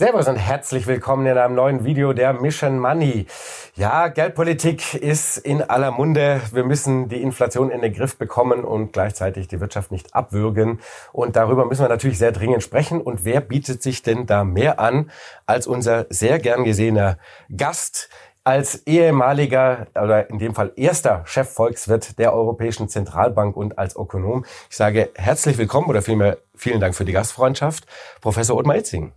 Servus und herzlich willkommen in einem neuen Video der Mission Money. Ja, Geldpolitik ist in aller Munde. Wir müssen die Inflation in den Griff bekommen und gleichzeitig die Wirtschaft nicht abwürgen. Und darüber müssen wir natürlich sehr dringend sprechen. Und wer bietet sich denn da mehr an als unser sehr gern gesehener Gast? als ehemaliger oder in dem Fall erster Chefvolkswirt der Europäischen Zentralbank und als Ökonom. Ich sage herzlich willkommen oder vielmehr vielen Dank für die Gastfreundschaft, Professor Ottmar Itzing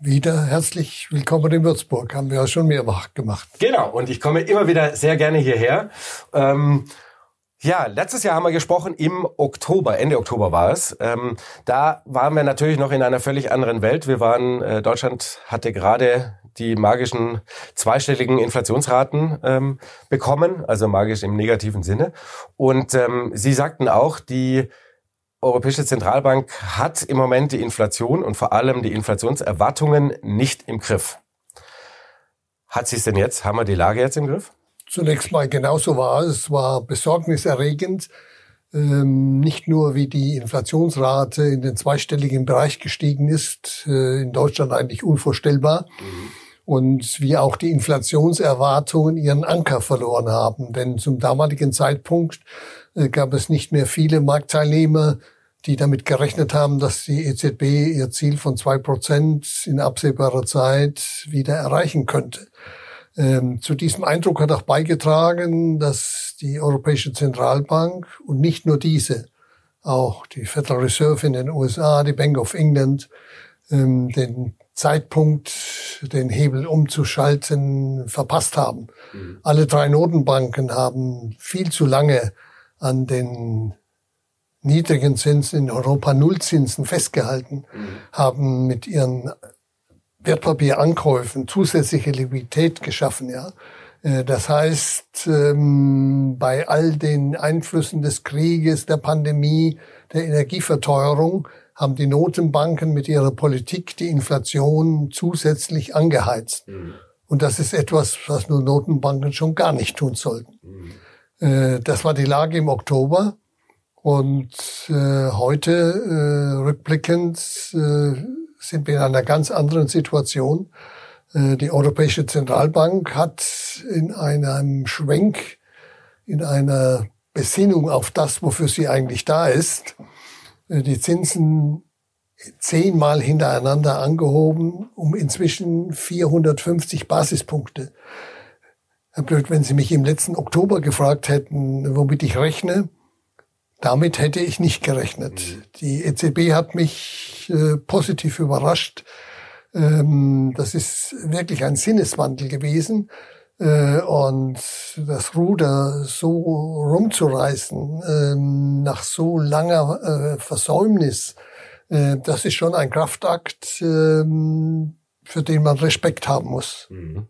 wieder herzlich willkommen in Würzburg. Haben wir ja schon mehrfach gemacht. Genau, und ich komme immer wieder sehr gerne hierher. Ähm, ja, letztes Jahr haben wir gesprochen im Oktober, Ende Oktober war es. Ähm, da waren wir natürlich noch in einer völlig anderen Welt. Wir waren, äh, Deutschland hatte gerade die magischen zweistelligen Inflationsraten ähm, bekommen, also magisch im negativen Sinne. Und ähm, Sie sagten auch, die Europäische Zentralbank hat im Moment die Inflation und vor allem die Inflationserwartungen nicht im Griff. Hat sie es denn jetzt? Haben wir die Lage jetzt im Griff? Zunächst mal genauso war es. Es war besorgniserregend. Ähm, nicht nur wie die Inflationsrate in den zweistelligen Bereich gestiegen ist, äh, in Deutschland eigentlich unvorstellbar. Mhm. Und wie auch die Inflationserwartungen ihren Anker verloren haben. Denn zum damaligen Zeitpunkt äh, gab es nicht mehr viele Marktteilnehmer, die damit gerechnet haben, dass die EZB ihr Ziel von zwei Prozent in absehbarer Zeit wieder erreichen könnte. Ähm, zu diesem Eindruck hat auch beigetragen, dass die Europäische Zentralbank und nicht nur diese, auch die Federal Reserve in den USA, die Bank of England, ähm, den Zeitpunkt, den Hebel umzuschalten, verpasst haben. Mhm. Alle drei Notenbanken haben viel zu lange an den niedrigen Zinsen in Europa Nullzinsen festgehalten, mhm. haben mit ihren Wertpapierankäufen zusätzliche Liquidität geschaffen, ja. Äh, das heißt, ähm, bei all den Einflüssen des Krieges, der Pandemie, der Energieverteuerung haben die Notenbanken mit ihrer Politik die Inflation zusätzlich angeheizt. Mhm. Und das ist etwas, was nur Notenbanken schon gar nicht tun sollten. Mhm. Äh, das war die Lage im Oktober. Und äh, heute, äh, rückblickend, äh, sind wir in einer ganz anderen Situation. Äh, die Europäische Zentralbank hat in einem Schwenk, in einer Besinnung auf das, wofür sie eigentlich da ist, äh, die Zinsen zehnmal hintereinander angehoben, um inzwischen 450 Basispunkte. Herr Blöd, wenn Sie mich im letzten Oktober gefragt hätten, womit ich rechne, damit hätte ich nicht gerechnet. Mhm. Die EZB hat mich äh, positiv überrascht. Ähm, das ist wirklich ein Sinneswandel gewesen. Äh, und das Ruder so rumzureißen ähm, nach so langer äh, Versäumnis, äh, das ist schon ein Kraftakt, ähm, für den man Respekt haben muss. Mhm.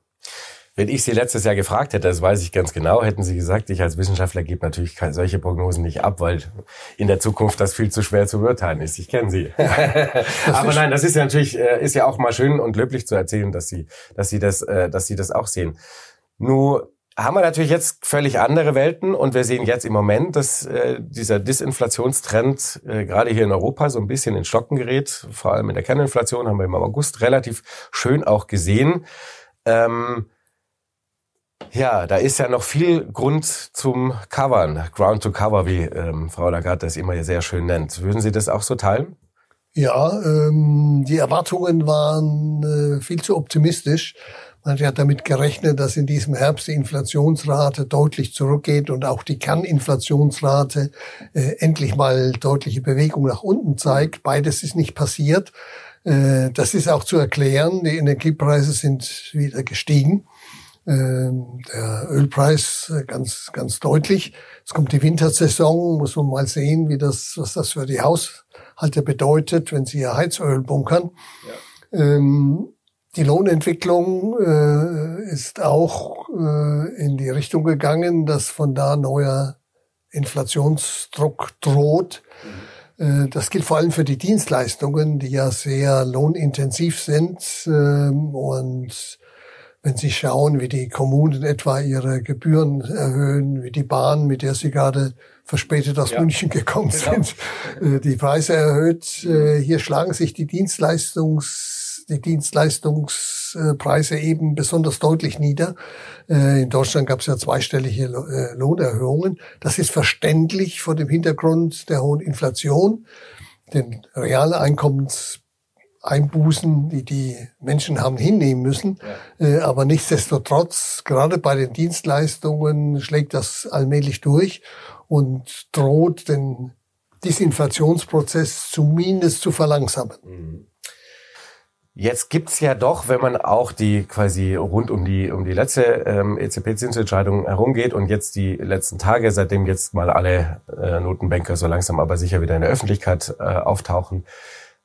Wenn ich Sie letztes Jahr gefragt hätte, das weiß ich ganz genau, hätten Sie gesagt, ich als Wissenschaftler gebe natürlich solche Prognosen nicht ab, weil in der Zukunft das viel zu schwer zu beurteilen ist. Ich kenne Sie. Aber nein, das ist ja natürlich, äh, ist ja auch mal schön und löblich zu erzählen, dass Sie, dass Sie das, äh, dass Sie das auch sehen. Nur haben wir natürlich jetzt völlig andere Welten und wir sehen jetzt im Moment, dass äh, dieser Disinflationstrend äh, gerade hier in Europa so ein bisschen in Stocken gerät. Vor allem in der Kerninflation haben wir im August relativ schön auch gesehen. Ähm, ja, da ist ja noch viel Grund zum Covern, Ground to Cover, wie ähm, Frau Lagarde das immer sehr schön nennt. Würden Sie das auch so teilen? Ja, ähm, die Erwartungen waren äh, viel zu optimistisch. Man hat damit gerechnet, dass in diesem Herbst die Inflationsrate deutlich zurückgeht und auch die Kerninflationsrate äh, endlich mal deutliche Bewegung nach unten zeigt. Beides ist nicht passiert. Äh, das ist auch zu erklären. Die Energiepreise sind wieder gestiegen. Ähm, der Ölpreis äh, ganz, ganz deutlich. Es kommt die Wintersaison, muss man mal sehen, wie das, was das für die Haushalte bedeutet, wenn sie ihr Heizöl bunkern. Ja. Ähm, die Lohnentwicklung äh, ist auch äh, in die Richtung gegangen, dass von da neuer Inflationsdruck droht. Mhm. Äh, das gilt vor allem für die Dienstleistungen, die ja sehr lohnintensiv sind ähm, und wenn Sie schauen, wie die Kommunen etwa ihre Gebühren erhöhen, wie die Bahn, mit der Sie gerade verspätet aus ja. München gekommen genau. sind, äh, die Preise erhöht. Äh, hier schlagen sich die Dienstleistungs die Dienstleistungspreise eben besonders deutlich nieder. Äh, in Deutschland gab es ja zweistellige Lohnerhöhungen. Das ist verständlich vor dem Hintergrund der hohen Inflation. Den reale Einkommens Einbußen, die die Menschen haben hinnehmen müssen. Ja. Äh, aber nichtsdestotrotz, gerade bei den Dienstleistungen schlägt das allmählich durch und droht den Disinflationsprozess zumindest zu verlangsamen. Mhm. Jetzt gibt's ja doch, wenn man auch die quasi rund um die um die letzte ähm, EZB-Zinsentscheidung herumgeht und jetzt die letzten Tage, seitdem jetzt mal alle äh, Notenbanker so langsam aber sicher wieder in der Öffentlichkeit äh, auftauchen,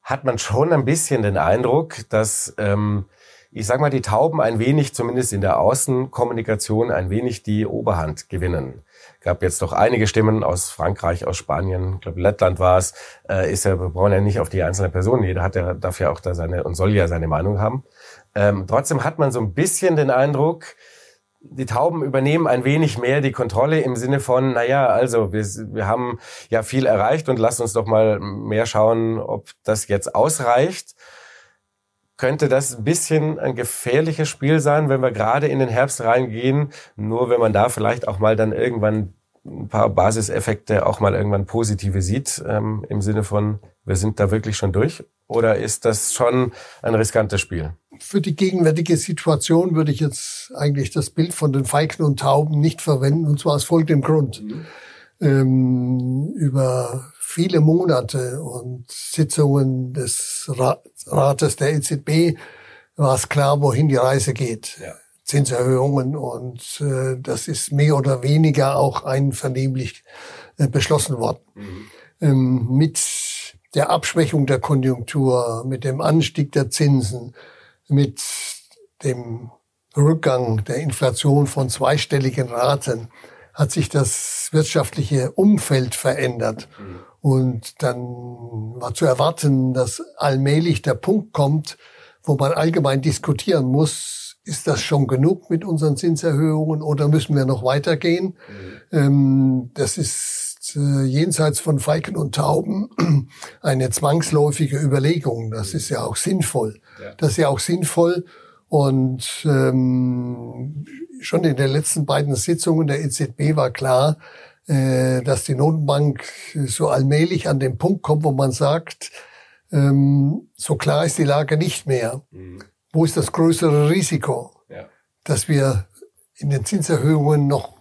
hat man schon ein bisschen den Eindruck, dass ähm, ich sag mal, die Tauben ein wenig, zumindest in der Außenkommunikation, ein wenig die Oberhand gewinnen. Gab jetzt doch einige Stimmen aus Frankreich, aus Spanien, ich glaube Lettland war es, äh, ist ja, wir brauchen ja nicht auf die einzelne Person, jeder hat ja, darf ja auch da seine und soll ja seine Meinung haben. Ähm, trotzdem hat man so ein bisschen den Eindruck, die Tauben übernehmen ein wenig mehr die Kontrolle im Sinne von, naja, also wir, wir haben ja viel erreicht und lasst uns doch mal mehr schauen, ob das jetzt ausreicht. Könnte das ein bisschen ein gefährliches Spiel sein, wenn wir gerade in den Herbst reingehen, nur wenn man da vielleicht auch mal dann irgendwann ein paar Basiseffekte auch mal irgendwann positive sieht, ähm, im Sinne von, wir sind da wirklich schon durch? Oder ist das schon ein riskantes Spiel? Für die gegenwärtige Situation würde ich jetzt eigentlich das Bild von den Falken und Tauben nicht verwenden, und zwar aus folgendem Grund. Mhm. Ähm, über viele Monate und Sitzungen des Rates der EZB war es klar, wohin die Reise geht. Ja. Zinserhöhungen und äh, das ist mehr oder weniger auch einvernehmlich äh, beschlossen worden. Mhm. Ähm, mit der Abschwächung der Konjunktur, mit dem Anstieg der Zinsen, mit dem Rückgang der Inflation von zweistelligen Raten hat sich das wirtschaftliche Umfeld verändert. Mhm. Und dann war zu erwarten, dass allmählich der Punkt kommt, wo man allgemein diskutieren muss, ist das schon genug mit unseren Zinserhöhungen oder müssen wir noch weitergehen? Mhm. Das ist äh, jenseits von Falken und Tauben eine zwangsläufige Überlegung. Das ist ja auch sinnvoll. Ja. Das ist ja auch sinnvoll. Und ähm, schon in den letzten beiden Sitzungen der EZB war klar, äh, dass die Notenbank so allmählich an den Punkt kommt, wo man sagt, ähm, so klar ist die Lage nicht mehr. Mhm. Wo ist das größere Risiko? Ja. Dass wir in den Zinserhöhungen noch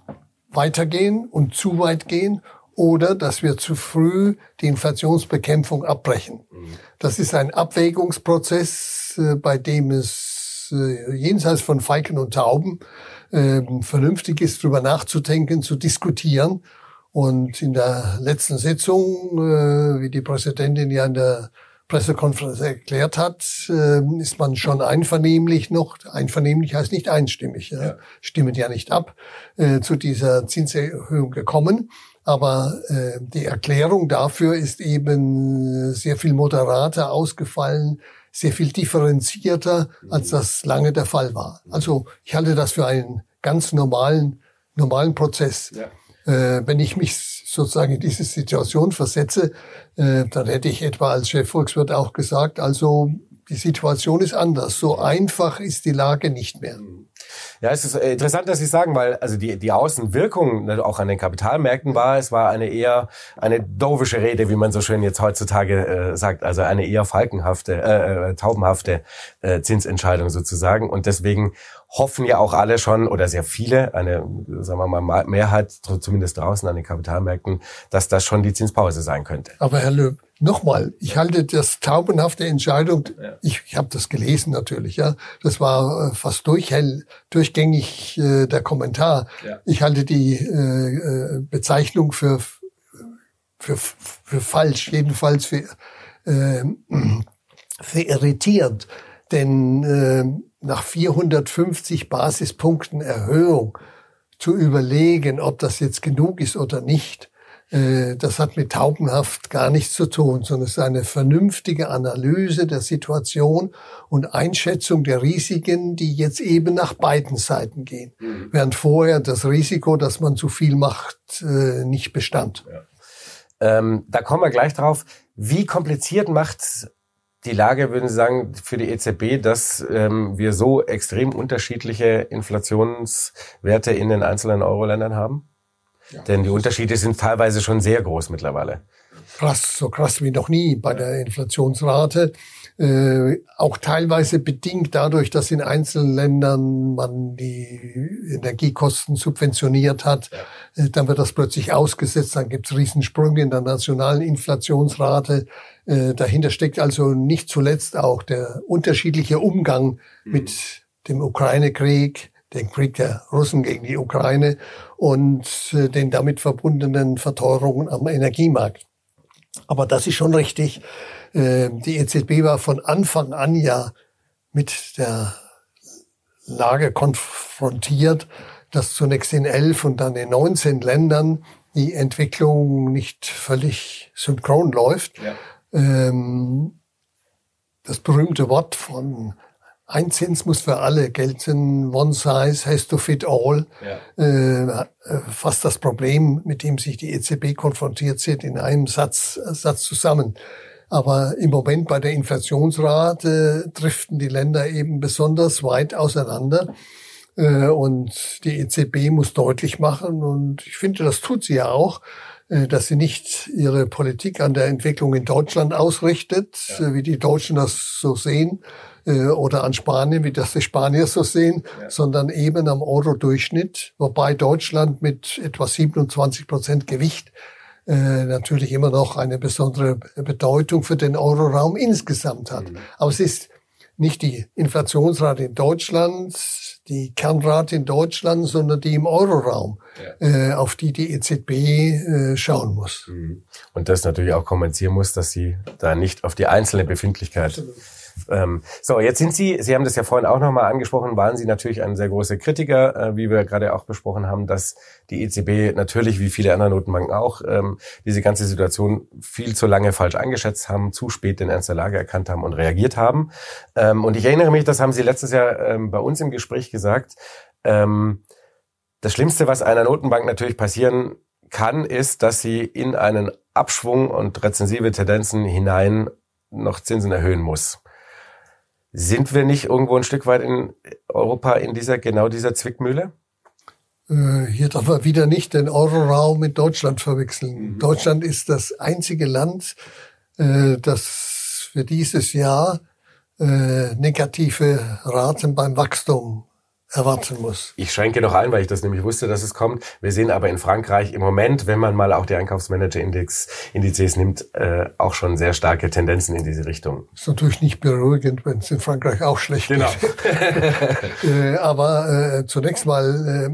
weitergehen und zu weit gehen oder dass wir zu früh die Inflationsbekämpfung abbrechen. Mhm. Das ist ein Abwägungsprozess, äh, bei dem es äh, jenseits von Falken und Tauben äh, vernünftig ist, darüber nachzudenken, zu diskutieren. Und in der letzten Sitzung, wie die Präsidentin ja in der Pressekonferenz erklärt hat, äh, ist man schon einvernehmlich noch, einvernehmlich heißt nicht einstimmig, ja. stimmen ja nicht ab, äh, zu dieser Zinserhöhung gekommen. Aber äh, die Erklärung dafür ist eben sehr viel moderater ausgefallen, sehr viel differenzierter, als das lange der Fall war. Also ich halte das für einen ganz normalen, normalen Prozess. Ja. Äh, wenn ich mich sozusagen in diese Situation versetze, äh, dann hätte ich etwa als Chefvolkswirt auch gesagt, also die Situation ist anders. So einfach ist die Lage nicht mehr. Ja, es ist äh, interessant, dass Sie sagen, weil also die, die Außenwirkung ne, auch an den Kapitalmärkten war, es war eine eher eine dovische Rede, wie man so schön jetzt heutzutage äh, sagt, also eine eher falkenhafte, äh, äh taubenhafte äh, Zinsentscheidung sozusagen. Und deswegen hoffen ja auch alle schon oder sehr viele, eine, sagen wir mal, Mehrheit, zumindest draußen an den Kapitalmärkten, dass das schon die Zinspause sein könnte. Aber Herr Löb, nochmal, ich halte das taubenhafte Entscheidung, ja. ich, ich habe das gelesen natürlich, ja, das war äh, fast durchhell, durchgängig äh, der Kommentar. Ja. Ich halte die äh, äh Bezeichnung für, für, für falsch, jedenfalls für, äh, für irritierend, denn äh, nach 450 Basispunkten Erhöhung zu überlegen, ob das jetzt genug ist oder nicht, das hat mit Taubenhaft gar nichts zu tun, sondern es ist eine vernünftige Analyse der Situation und Einschätzung der Risiken, die jetzt eben nach beiden Seiten gehen. Mhm. Während vorher das Risiko, dass man zu viel macht, äh, nicht bestand. Ja. Ähm, da kommen wir gleich drauf. Wie kompliziert macht die Lage, würden Sie sagen, für die EZB, dass ähm, wir so extrem unterschiedliche Inflationswerte in den einzelnen Euro-Ländern haben? Ja. Denn die Unterschiede sind teilweise schon sehr groß mittlerweile. Krass, so krass wie noch nie bei der Inflationsrate. Äh, auch teilweise bedingt dadurch, dass in einzelnen Ländern man die Energiekosten subventioniert hat. Ja. Äh, dann wird das plötzlich ausgesetzt, dann gibt es Riesensprünge in der nationalen Inflationsrate. Äh, dahinter steckt also nicht zuletzt auch der unterschiedliche Umgang mhm. mit dem Ukraine-Krieg, den Krieg der Russen gegen die Ukraine und äh, den damit verbundenen Verteuerungen am Energiemarkt. Aber das ist schon richtig. Äh, die EZB war von Anfang an ja mit der Lage konfrontiert, dass zunächst in elf und dann in 19 Ländern die Entwicklung nicht völlig synchron läuft. Ja. Ähm, das berühmte Wort von ein Zins muss für alle gelten, one size has to fit all, ja. äh, fasst das Problem, mit dem sich die EZB konfrontiert sieht, in einem Satz, Satz zusammen. Aber im Moment bei der Inflationsrate driften die Länder eben besonders weit auseinander. Äh, und die EZB muss deutlich machen, und ich finde, das tut sie ja auch, äh, dass sie nicht ihre Politik an der Entwicklung in Deutschland ausrichtet, ja. Äh, wie die Deutschen das so sehen, oder an Spanien, wie das die Spanier so sehen, ja. sondern eben am Euro-Durchschnitt, wobei Deutschland mit etwa 27 Prozent Gewicht äh, natürlich immer noch eine besondere Bedeutung für den Euroraum insgesamt hat. Mhm. Aber es ist nicht die Inflationsrate in Deutschland, die Kernrate in Deutschland, sondern die im Euroraum, ja. äh, auf die die EZB äh, schauen muss. Mhm. Und das natürlich auch kompensieren muss, dass sie da nicht auf die einzelne Befindlichkeit Absolut. Ähm, so, jetzt sind Sie, Sie haben das ja vorhin auch nochmal angesprochen, waren Sie natürlich ein sehr großer Kritiker, äh, wie wir gerade auch besprochen haben, dass die EZB natürlich, wie viele andere Notenbanken auch, ähm, diese ganze Situation viel zu lange falsch eingeschätzt haben, zu spät den Ernst der Lage erkannt haben und reagiert haben. Ähm, und ich erinnere mich, das haben Sie letztes Jahr ähm, bei uns im Gespräch gesagt, ähm, das Schlimmste, was einer Notenbank natürlich passieren kann, ist, dass sie in einen Abschwung und rezensive Tendenzen hinein noch Zinsen erhöhen muss. Sind wir nicht irgendwo ein Stück weit in Europa in dieser, genau dieser Zwickmühle? Äh, hier darf man wieder nicht den Euroraum mit Deutschland verwechseln. Mhm. Deutschland ist das einzige Land, äh, das für dieses Jahr äh, negative Raten beim Wachstum erwarten muss. Ich schränke noch ein, weil ich das nämlich wusste, dass es kommt. Wir sehen aber in Frankreich im Moment, wenn man mal auch die Einkaufsmanager-Index, Indizes nimmt, äh, auch schon sehr starke Tendenzen in diese Richtung. Ist natürlich nicht beruhigend, wenn es in Frankreich auch schlecht genau. geht. äh, aber äh, zunächst mal,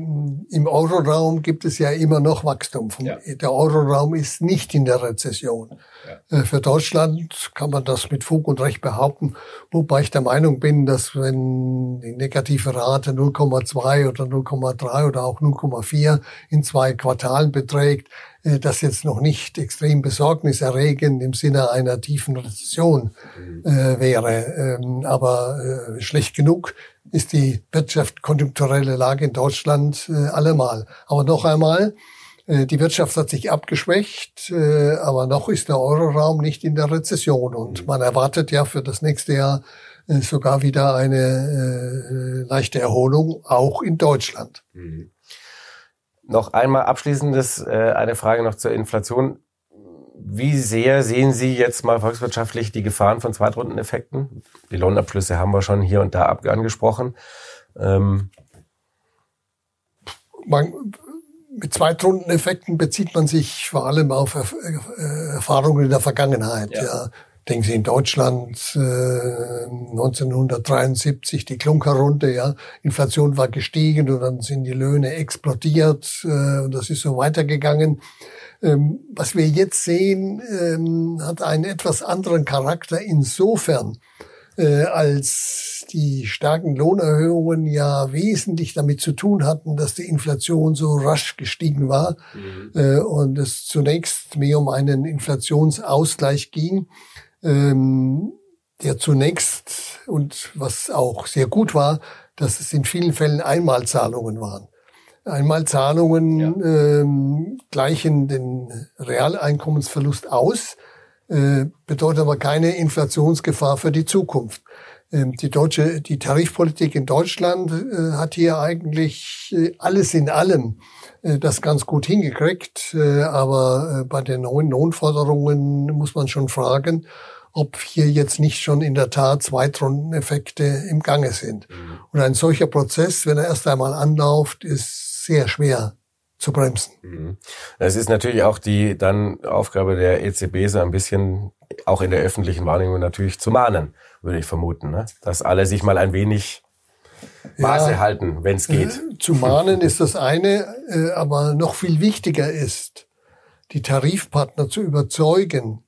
äh, im Euroraum gibt es ja immer noch Wachstum. Ja. Der Euroraum ist nicht in der Rezession. Ja. Äh, für Deutschland kann man das mit Fug und Recht behaupten, wobei ich der Meinung bin, dass wenn die negative Rate 0,2 oder 0,3 oder auch 0,4 in zwei Quartalen beträgt, äh, das jetzt noch nicht extrem besorgniserregend im Sinne einer tiefen Rezession mhm. äh, wäre. Ähm, aber äh, schlecht genug ist die wirtschaftskonjunkturelle Lage in Deutschland äh, allemal. Aber noch einmal, die Wirtschaft hat sich abgeschwächt, äh, aber noch ist der Euroraum nicht in der Rezession und man erwartet ja für das nächste Jahr äh, sogar wieder eine leichte Erholung, auch in Deutschland. Mhm. Noch einmal abschließendes, eine Frage noch zur Inflation. Wie sehr sehen Sie jetzt mal volkswirtschaftlich die Gefahren von Zweitrundeneffekten? Die Lohnabschlüsse haben wir schon hier und da angesprochen. Ähm man, mit Zweitrundeneffekten bezieht man sich vor allem auf Erfahrungen in der Vergangenheit. Ja. ja. Denken Sie in Deutschland äh, 1973 die Klunkerrunde, ja, Inflation war gestiegen und dann sind die Löhne explodiert äh, und das ist so weitergegangen. Ähm, was wir jetzt sehen, ähm, hat einen etwas anderen Charakter insofern, äh, als die starken Lohnerhöhungen ja wesentlich damit zu tun hatten, dass die Inflation so rasch gestiegen war mhm. äh, und es zunächst mehr um einen Inflationsausgleich ging, ähm, der zunächst und was auch sehr gut war, dass es in vielen Fällen Einmalzahlungen waren. Einmalzahlungen ja. ähm, gleichen den Realeinkommensverlust aus, bedeutet aber keine Inflationsgefahr für die Zukunft. Ähm, die deutsche, die Tarifpolitik in Deutschland äh, hat hier eigentlich äh, alles in allem äh, das ganz gut hingekriegt. Aber bei den neuen Lohnforderungen muss man schon fragen, ob hier jetzt nicht schon in der Tat Zweitrundeneffekte im Gange sind. Mhm. Und ein solcher Prozess, wenn er erst einmal anläuft, ist sehr schwer zu bremsen. Mhm. Das ist natürlich auch die dann Aufgabe der EZB, so ein bisschen auch in der öffentlichen Wahrnehmung natürlich zu mahnen, würde ich vermuten, ne? dass alle sich mal ein wenig Maße ja, halten, wenn es geht. Äh, zu mahnen ist das eine, äh, aber noch viel wichtiger ist, die Tarifpartner zu überzeugen,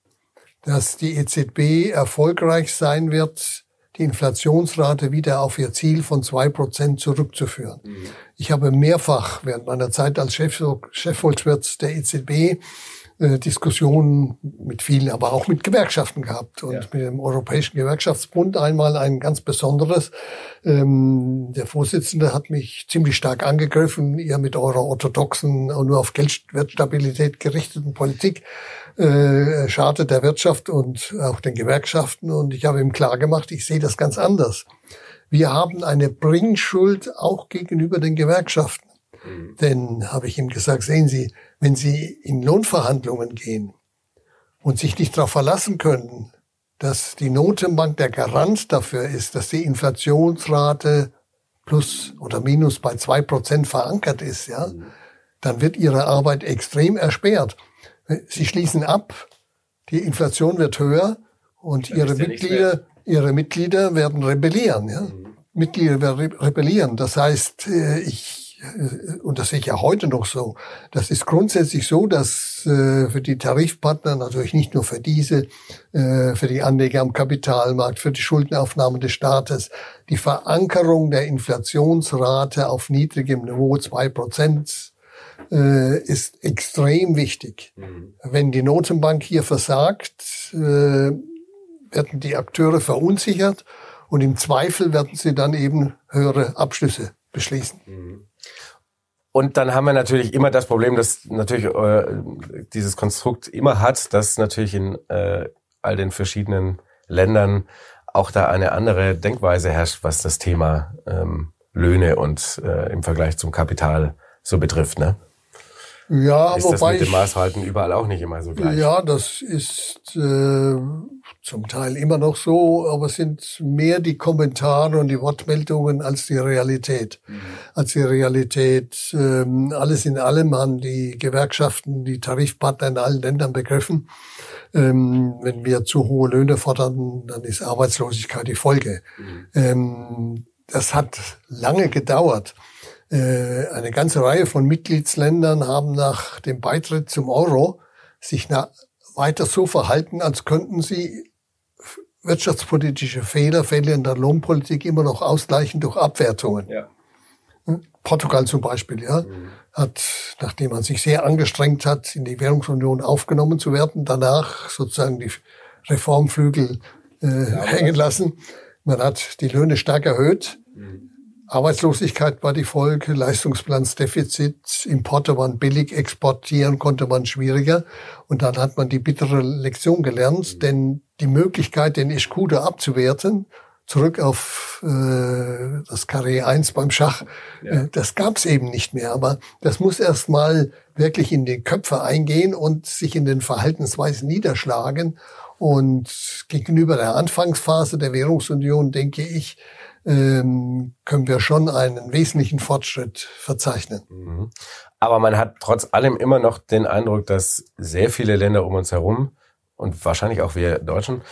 dass die EZB erfolgreich sein wird, die Inflationsrate wieder auf ihr Ziel von zwei Prozent zurückzuführen. Mhm. Ich habe mehrfach während meiner Zeit als Chef, Chefvolkswirt der EZB äh, Diskussionen mit vielen, aber auch mit Gewerkschaften gehabt und ja. mit dem Europäischen Gewerkschaftsbund einmal ein ganz besonderes. Ähm, der Vorsitzende hat mich ziemlich stark angegriffen, ihr mit eurer orthodoxen und nur auf Geldwertstabilität gerichteten Politik äh, schadet der Wirtschaft und auch den Gewerkschaften. Und ich habe ihm klar gemacht, ich sehe das ganz anders. Wir haben eine Bringschuld auch gegenüber den Gewerkschaften. Mhm. Denn, habe ich ihm gesagt, sehen Sie, wenn Sie in Lohnverhandlungen gehen und sich nicht darauf verlassen können, dass die Notenbank der Garant dafür ist, dass die Inflationsrate plus oder minus bei zwei Prozent verankert ist, ja, mhm. dann wird Ihre Arbeit extrem erschwert. Sie schließen ab, die Inflation wird höher und Ihre Mitglieder, Ihre Mitglieder werden rebellieren, ja. Mhm. Mitglieder werden rebellieren. Das heißt, äh, ich und das sehe ich ja heute noch so, das ist grundsätzlich so, dass äh, für die Tarifpartner, natürlich nicht nur für diese, äh, für die Anleger am Kapitalmarkt, für die Schuldenaufnahme des Staates, die Verankerung der Inflationsrate auf niedrigem Niveau, zwei Prozent, äh, ist extrem wichtig. Mhm. Wenn die Notenbank hier versagt, äh, werden die Akteure verunsichert und im Zweifel werden sie dann eben höhere Abschlüsse beschließen. Mhm. Und dann haben wir natürlich immer das Problem, dass natürlich äh, dieses Konstrukt immer hat, dass natürlich in äh, all den verschiedenen Ländern auch da eine andere Denkweise herrscht, was das Thema ähm, Löhne und äh, im Vergleich zum Kapital so betrifft. Ne? Ja, ist wobei das mit dem Maßhalten überall auch nicht immer so gleich. Ja, das ist äh, zum Teil immer noch so, aber es sind mehr die Kommentare und die Wortmeldungen als die Realität. Mhm. Als die Realität. Ähm, alles in allem haben die Gewerkschaften, die Tarifpartner in allen Ländern begriffen. Ähm, wenn wir zu hohe Löhne fordern, dann ist Arbeitslosigkeit die Folge. Mhm. Ähm, das hat lange gedauert. Äh, eine ganze Reihe von Mitgliedsländern haben nach dem Beitritt zum Euro sich weiter so verhalten, als könnten sie wirtschaftspolitische Fehlerfälle in der Lohnpolitik immer noch ausgleichen durch Abwertungen. Ja. Hm? Portugal zum Beispiel, ja, mhm. hat, nachdem man sich sehr angestrengt hat, in die Währungsunion aufgenommen zu werden, danach sozusagen die Reformflügel äh, ja, hängen lassen. Man hat die Löhne stark erhöht. Mhm. Arbeitslosigkeit war die Folge, Leistungsplansdefizit, Importe waren billig, exportieren konnte man schwieriger. Und dann hat man die bittere Lektion gelernt, mhm. denn die Möglichkeit, den Escudo abzuwerten, zurück auf äh, das Karree 1 beim Schach, ja. äh, das gab es eben nicht mehr. Aber das muss erst mal wirklich in die Köpfe eingehen und sich in den Verhaltensweisen niederschlagen. Und gegenüber der Anfangsphase der Währungsunion, denke ich, ähm, können wir schon einen wesentlichen Fortschritt verzeichnen. Mhm. Aber man hat trotz allem immer noch den Eindruck, dass sehr viele Länder um uns herum und wahrscheinlich auch wir Deutschen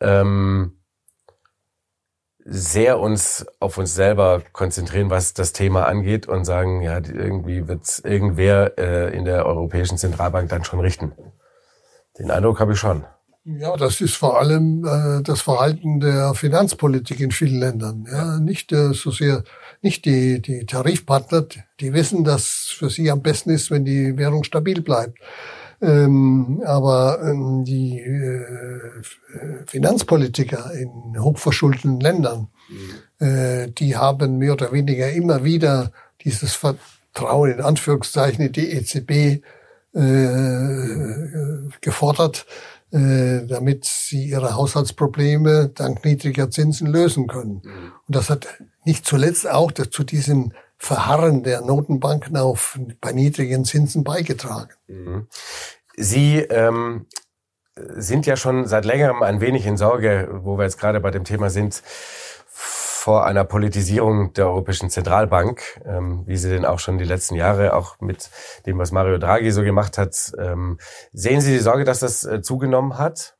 ähm, sehr uns auf uns selber konzentrieren, was das Thema angeht und sagen, ja, irgendwie wird irgendwer äh, in der Europäischen Zentralbank dann schon richten. Den Eindruck habe ich schon. Ja, das ist vor allem äh, das Verhalten der Finanzpolitik in vielen Ländern. Ja, nicht äh, so sehr, nicht die, die Tarifpartner, die wissen, dass für sie am besten ist, wenn die Währung stabil bleibt. Ähm, aber ähm, die äh, Finanzpolitiker in hochverschuldeten Ländern, mhm. äh, die haben mehr oder weniger immer wieder dieses Vertrauen in Anführungszeichen in die EZB äh, gefordert äh, damit sie ihre Haushaltsprobleme dank niedriger Zinsen lösen können. Mhm. Und das hat nicht zuletzt auch zu diesem Verharren der Notenbanken auf bei niedrigen Zinsen beigetragen. Mhm. Sie ähm, sind ja schon seit längerem ein wenig in Sorge, wo wir jetzt gerade bei dem Thema sind, vor einer Politisierung der Europäischen Zentralbank, ähm, wie sie denn auch schon die letzten Jahre, auch mit dem, was Mario Draghi so gemacht hat. Ähm, sehen Sie die Sorge, dass das äh, zugenommen hat?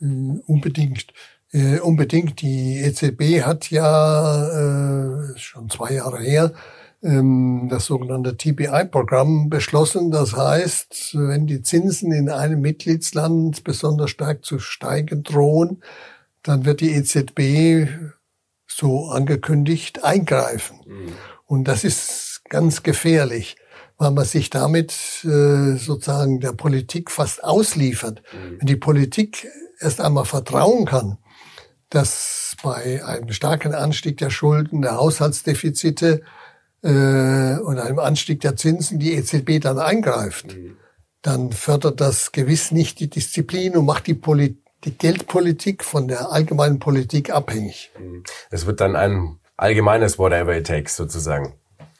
Äh, unbedingt. Äh, unbedingt. Die EZB hat ja äh, schon zwei Jahre her ähm, das sogenannte TBI-Programm beschlossen. Das heißt, wenn die Zinsen in einem Mitgliedsland besonders stark zu steigen drohen, dann wird die EZB so angekündigt eingreifen. Mhm. Und das ist ganz gefährlich, weil man sich damit äh, sozusagen der Politik fast ausliefert. Mhm. Wenn die Politik erst einmal vertrauen kann, dass bei einem starken Anstieg der Schulden, der Haushaltsdefizite äh, und einem Anstieg der Zinsen die EZB dann eingreift, mhm. dann fördert das gewiss nicht die Disziplin und macht die, Poli die Geldpolitik von der allgemeinen Politik abhängig. Mhm. Es wird dann ein allgemeines Whatever it takes sozusagen.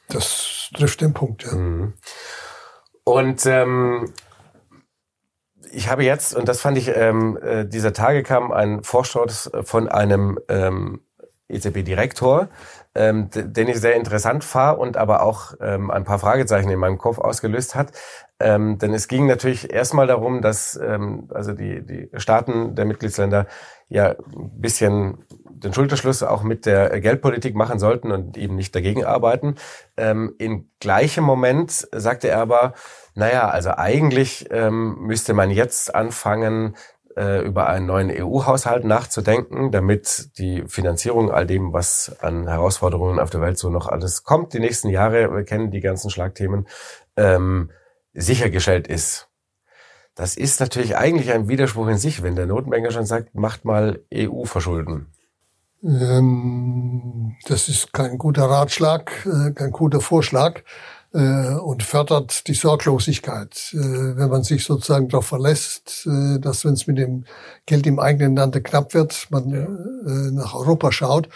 Das trifft den Punkt, ja. Mhm. Und ähm, ich habe jetzt, und das fand ich, ähm, äh, dieser Tage kam ein Vorstoß von einem ähm, EZB-Direktor, ähm, den ich sehr interessant fand und aber auch ähm, ein paar Fragezeichen in meinem Kopf ausgelöst hat. Ähm, denn es ging natürlich erstmal darum, dass ähm, also die, die Staaten der Mitgliedsländer ja ein bisschen den Schulterschluss auch mit der Geldpolitik machen sollten und eben nicht dagegen arbeiten. Ähm, in gleichem Moment sagte er aber, naja, also eigentlich ähm, müsste man jetzt anfangen, äh, über einen neuen EU-Haushalt nachzudenken, damit die Finanzierung all dem, was an Herausforderungen auf der Welt so noch alles kommt, die nächsten Jahre, wir kennen die ganzen Schlagthemen, ähm, sichergestellt ist. Das ist natürlich eigentlich ein Widerspruch in sich, wenn der Notenbanker schon sagt, macht mal EU-Verschulden. Ähm, das ist kein guter Ratschlag, äh, kein guter Vorschlag äh, und fördert die Sorglosigkeit. Äh, wenn man sich sozusagen darauf verlässt, äh, dass wenn es mit dem Geld im eigenen Lande knapp wird, man äh, nach Europa schaut.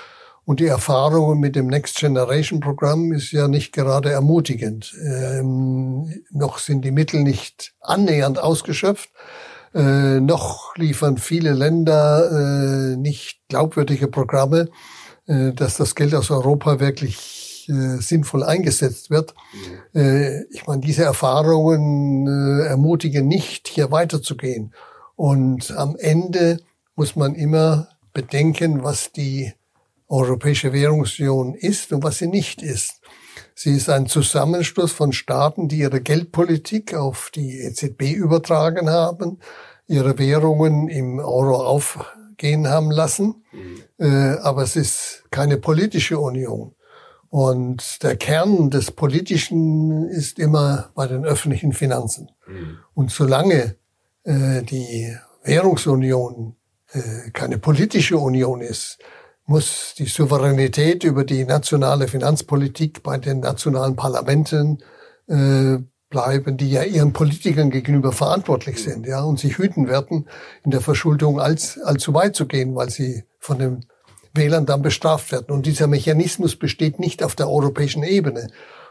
Und die Erfahrungen mit dem Next Generation Programm ist ja nicht gerade ermutigend. Ähm, noch sind die Mittel nicht annähernd ausgeschöpft. Äh, noch liefern viele Länder äh, nicht glaubwürdige Programme, äh, dass das Geld aus Europa wirklich äh, sinnvoll eingesetzt wird. Mhm. Äh, ich meine, diese Erfahrungen äh, ermutigen nicht, hier weiterzugehen. Und am Ende muss man immer bedenken, was die Europäische Währungsunion ist und was sie nicht ist. Sie ist ein Zusammenschluss von Staaten, die ihre Geldpolitik auf die EZB übertragen haben, ihre Währungen im Euro aufgehen haben lassen. Mhm. Äh, aber es ist keine politische Union. Und der Kern des Politischen ist immer bei den öffentlichen Finanzen. Mhm. Und solange äh, die Währungsunion äh, keine politische Union ist, muss die Souveränität über die nationale Finanzpolitik bei den nationalen Parlamenten äh, bleiben, die ja ihren Politikern gegenüber verantwortlich mhm. sind, ja, und sich hüten werden, in der Verschuldung als, allzu weit zu gehen, weil sie von dem Wählern dann bestraft werden. Und dieser Mechanismus besteht nicht auf der europäischen Ebene.